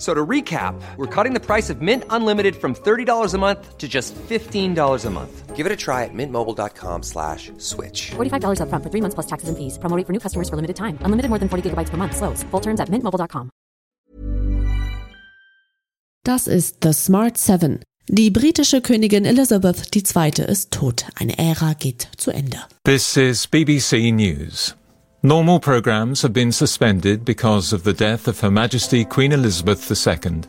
So to recap, we're cutting the price of Mint Unlimited from $30 a month to just $15 a month. Give it a try at mintmobile.com slash switch. $45 up front for three months plus taxes and fees. Promoting for new customers for limited time. Unlimited more than 40 gigabytes per month. Slows. Full terms at mintmobile.com. Das ist The Smart Seven. Die britische Königin Elizabeth II. ist tot. Eine Ära geht zu Ende. This is BBC News. Normal programs have been suspended because of the death of Her Majesty Queen Elizabeth II.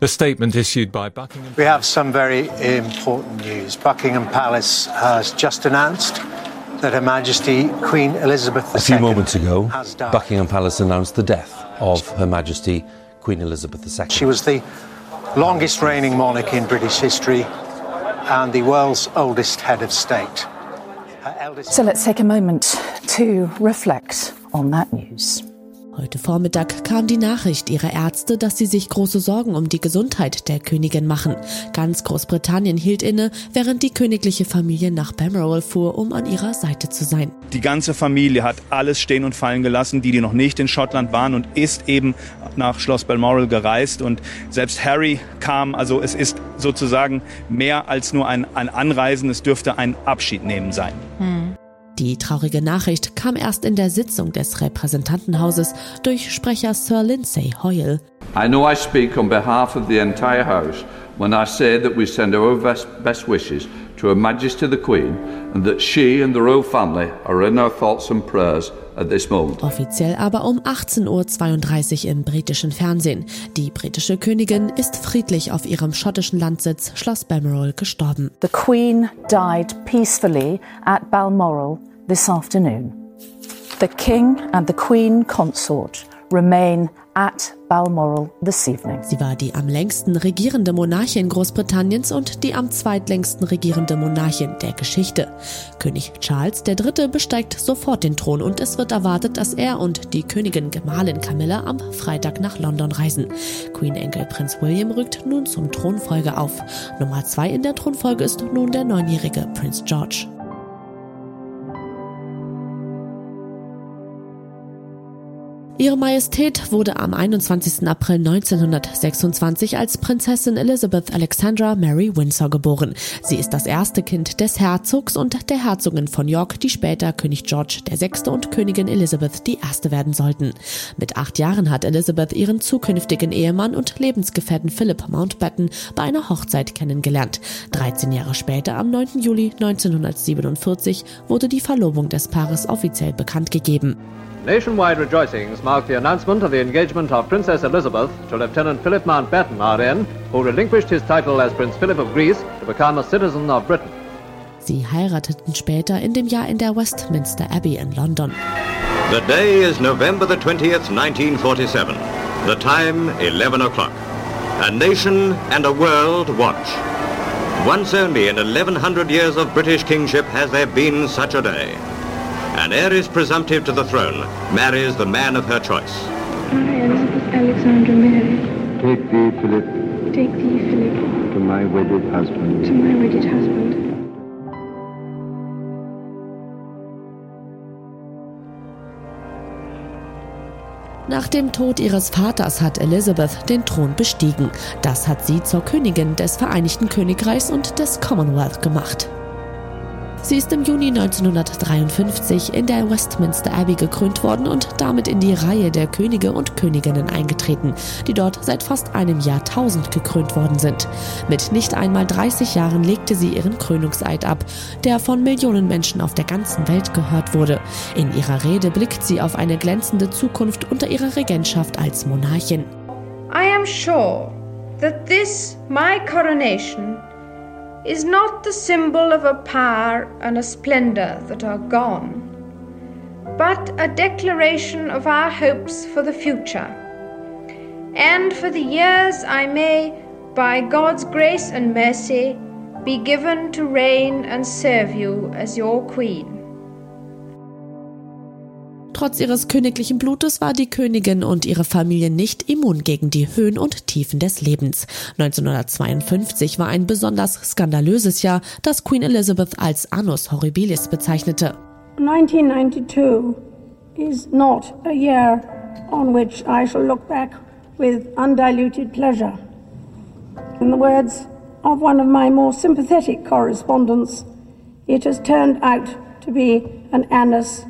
A statement issued by Buckingham. We have some very important news. Buckingham Palace has just announced that Her Majesty Queen Elizabeth II A few moments ago, has died. Buckingham Palace announced the death of Her Majesty Queen Elizabeth II. She was the longest reigning monarch in British history and the world's oldest head of state. Eldest So let's take a moment to reflect on that news. Heute Vormittag kam die Nachricht ihrer Ärzte, dass sie sich große Sorgen um die Gesundheit der Königin machen. Ganz Großbritannien hielt inne, während die königliche Familie nach Balmoral fuhr, um an ihrer Seite zu sein. Die ganze Familie hat alles stehen und fallen gelassen, die, die noch nicht in Schottland waren und ist eben nach Schloss Balmoral gereist und selbst Harry kam, also es ist sozusagen mehr als nur ein, ein Anreisen, es dürfte ein Abschiednehmen sein. Die traurige Nachricht kam erst in der Sitzung des Repräsentantenhauses durch Sprecher Sir Lindsay Hoyle. I know I speak on behalf of the entire House when I say that we send our best, wishes to Her Majesty the Queen and that she and the royal family are in our thoughts and prayers. Offiziell aber um 18.32 Uhr im britischen Fernsehen. Die britische Königin ist friedlich auf ihrem schottischen Landsitz Schloss Balmoral gestorben. The Queen died peacefully at Balmoral this afternoon. The King and the Queen Consort remain at Balmoral this evening. Sie war die am längsten regierende Monarchin Großbritanniens und die am zweitlängsten regierende Monarchin der Geschichte. König Charles III. besteigt sofort den Thron und es wird erwartet, dass er und die Königin Gemahlin Camilla am Freitag nach London reisen. Queen-Enkel Prinz William rückt nun zum Thronfolge auf. Nummer zwei in der Thronfolge ist nun der neunjährige Prinz George. Ihre Majestät wurde am 21. April 1926 als Prinzessin Elizabeth Alexandra Mary Windsor geboren. Sie ist das erste Kind des Herzogs und der Herzogin von York, die später König George VI. und Königin Elizabeth I. werden sollten. Mit acht Jahren hat Elizabeth ihren zukünftigen Ehemann und Lebensgefährten Philip Mountbatten bei einer Hochzeit kennengelernt. 13 Jahre später, am 9. Juli 1947, wurde die Verlobung des Paares offiziell bekannt gegeben. Nationwide rejoicings mark the announcement of the engagement of Princess Elizabeth to Lieutenant Philip Mountbatten, RN, who relinquished his title as Prince Philip of Greece to become a citizen of Britain. Sie heirateten später in dem Jahr in der Westminster Abbey in London. The day is November the 20th, 1947. The time, 11 o'clock. A nation and a world watch. Once only in 1100 years of British kingship has there been such a day. An heiress presumptive to the throne marries the man of her choice. I, Elizabeth Alexandra Mary, Take thee, Philip, take thee, Philip, to my wedded husband. to my wedded husband. Nach dem Tod ihres Vaters hat Elizabeth den Thron bestiegen. Das hat sie zur Königin des Vereinigten Königreichs und des Commonwealth gemacht. Sie ist im Juni 1953 in der Westminster Abbey gekrönt worden und damit in die Reihe der Könige und Königinnen eingetreten, die dort seit fast einem Jahrtausend gekrönt worden sind. Mit nicht einmal 30 Jahren legte sie ihren Krönungseid ab, der von Millionen Menschen auf der ganzen Welt gehört wurde. In ihrer Rede blickt sie auf eine glänzende Zukunft unter ihrer Regentschaft als Monarchin. I am sure that this, my coronation, is not the symbol of a power and a splendor that are gone, but a declaration of our hopes for the future, and for the years I may, by God's grace and mercy, be given to reign and serve you as your Queen. Trotz ihres königlichen Blutes war die Königin und ihre Familie nicht immun gegen die Höhen und Tiefen des Lebens. 1952 war ein besonders skandalöses Jahr, das Queen Elizabeth als Annus Horribilis bezeichnete. 1992 is not a year on which I shall look back with undiluted pleasure. In the words of one of my more sympathetic correspondents, it has turned out to be an annus.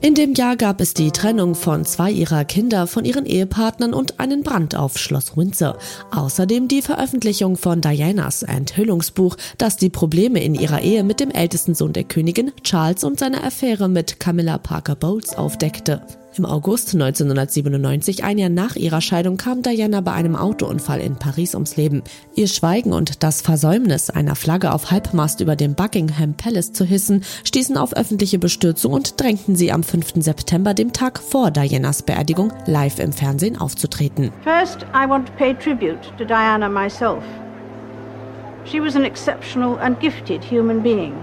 In dem Jahr gab es die Trennung von zwei ihrer Kinder von ihren Ehepartnern und einen Brand auf Schloss Windsor. Außerdem die Veröffentlichung von Dianas Enthüllungsbuch, das die Probleme in ihrer Ehe mit dem ältesten Sohn der Königin, Charles, und seine Affäre mit Camilla Parker Bowles aufdeckte. Im August 1997, ein Jahr nach ihrer Scheidung, kam Diana bei einem Autounfall in Paris ums Leben. Ihr Schweigen und das Versäumnis, einer Flagge auf Halbmast über dem Buckingham Palace zu hissen, stießen auf öffentliche Bestürzung und drängten sie am 5. September, dem Tag vor Dianas Beerdigung, live im Fernsehen aufzutreten. First, I want to pay tribute to Diana myself. She was an exceptional and gifted human being.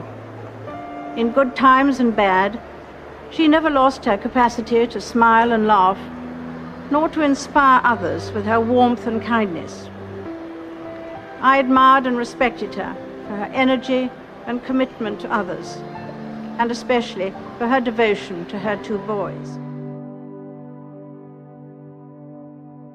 In good times and bad, she never lost her capacity to smile and laugh, nor to inspire others with her warmth and kindness. I admired and respected her for her energy and commitment to others, and especially for her devotion to her two boys.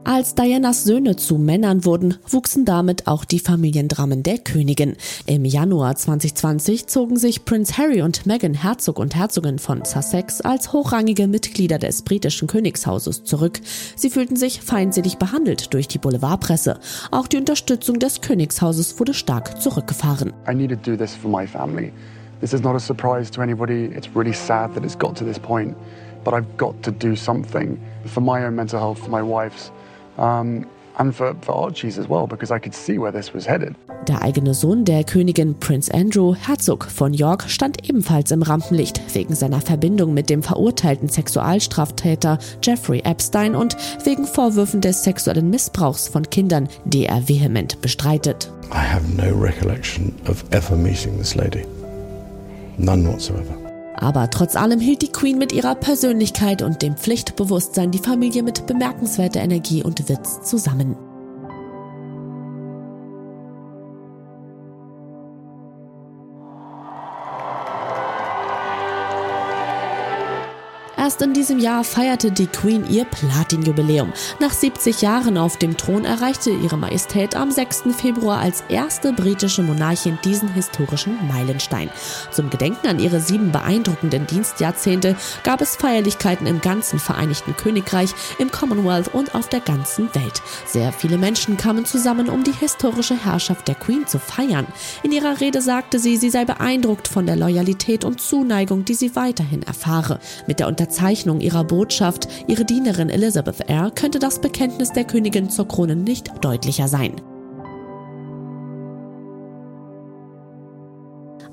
Als Dianas Söhne zu Männern wurden, wuchsen damit auch die Familiendramen der Königin. Im Januar 2020 zogen sich Prince Harry und Meghan Herzog und Herzogin von Sussex als hochrangige Mitglieder des britischen Königshauses zurück. Sie fühlten sich feindselig behandelt durch die Boulevardpresse. Auch die Unterstützung des Königshauses wurde stark zurückgefahren. I need to do this for my family. This is not a surprise to anybody. It's really sad that it's got to this point, but I've got to do something for my own mental health, for my wife's. Um, and for, for Archie's as well, because I could see where this was headed. Der eigene Sohn der Königin Prince Andrew, Herzog von York, stand ebenfalls im Rampenlicht wegen seiner Verbindung mit dem verurteilten Sexualstraftäter Jeffrey Epstein und wegen Vorwürfen des sexuellen Missbrauchs von Kindern, die er vehement bestreitet. I have no recollection of ever meeting this lady. None whatsoever. Aber trotz allem hielt die Queen mit ihrer Persönlichkeit und dem Pflichtbewusstsein die Familie mit bemerkenswerter Energie und Witz zusammen. Erst in diesem Jahr feierte die Queen ihr Platinjubiläum. Nach 70 Jahren auf dem Thron erreichte ihre Majestät am 6. Februar als erste britische Monarchin diesen historischen Meilenstein. Zum Gedenken an ihre sieben beeindruckenden Dienstjahrzehnte gab es Feierlichkeiten im ganzen Vereinigten Königreich, im Commonwealth und auf der ganzen Welt. Sehr viele Menschen kamen zusammen, um die historische Herrschaft der Queen zu feiern. In ihrer Rede sagte sie, sie sei beeindruckt von der Loyalität und Zuneigung, die sie weiterhin erfahre. Mit der Unterzeichnung Unterzeichnung ihrer Botschaft, ihre Dienerin Elizabeth Eyre, könnte das Bekenntnis der Königin zur Krone nicht deutlicher sein.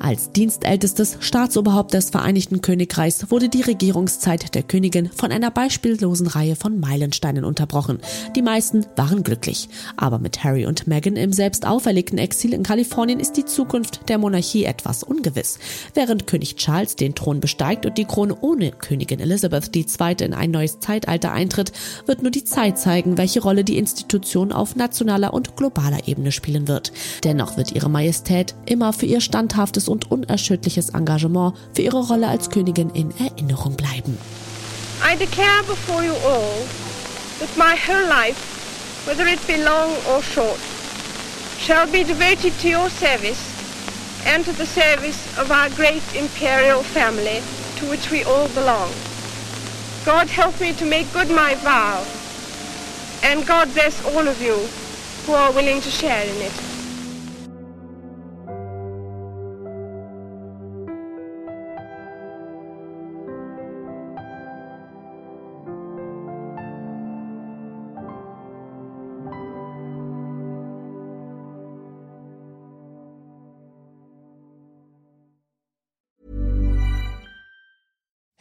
Als dienstältestes Staatsoberhaupt des Vereinigten Königreichs wurde die Regierungszeit der Königin von einer beispiellosen Reihe von Meilensteinen unterbrochen. Die meisten waren glücklich. Aber mit Harry und Meghan im selbst auferlegten Exil in Kalifornien ist die Zukunft der Monarchie etwas ungewiss. Während König Charles den Thron besteigt und die Krone ohne Königin Elizabeth II. in ein neues Zeitalter eintritt, wird nur die Zeit zeigen, welche Rolle die Institution auf nationaler und globaler Ebene spielen wird. Dennoch wird ihre Majestät immer für ihr standhaftes und unerschütterliches Engagement für ihre Rolle als Königin in Erinnerung bleiben. I declare before you all that my whole life, whether it be long or short, shall be devoted to your service and to the service of our great imperial family to which we all belong. God help me to make good my vow, and God bless all of you who are willing to share in it.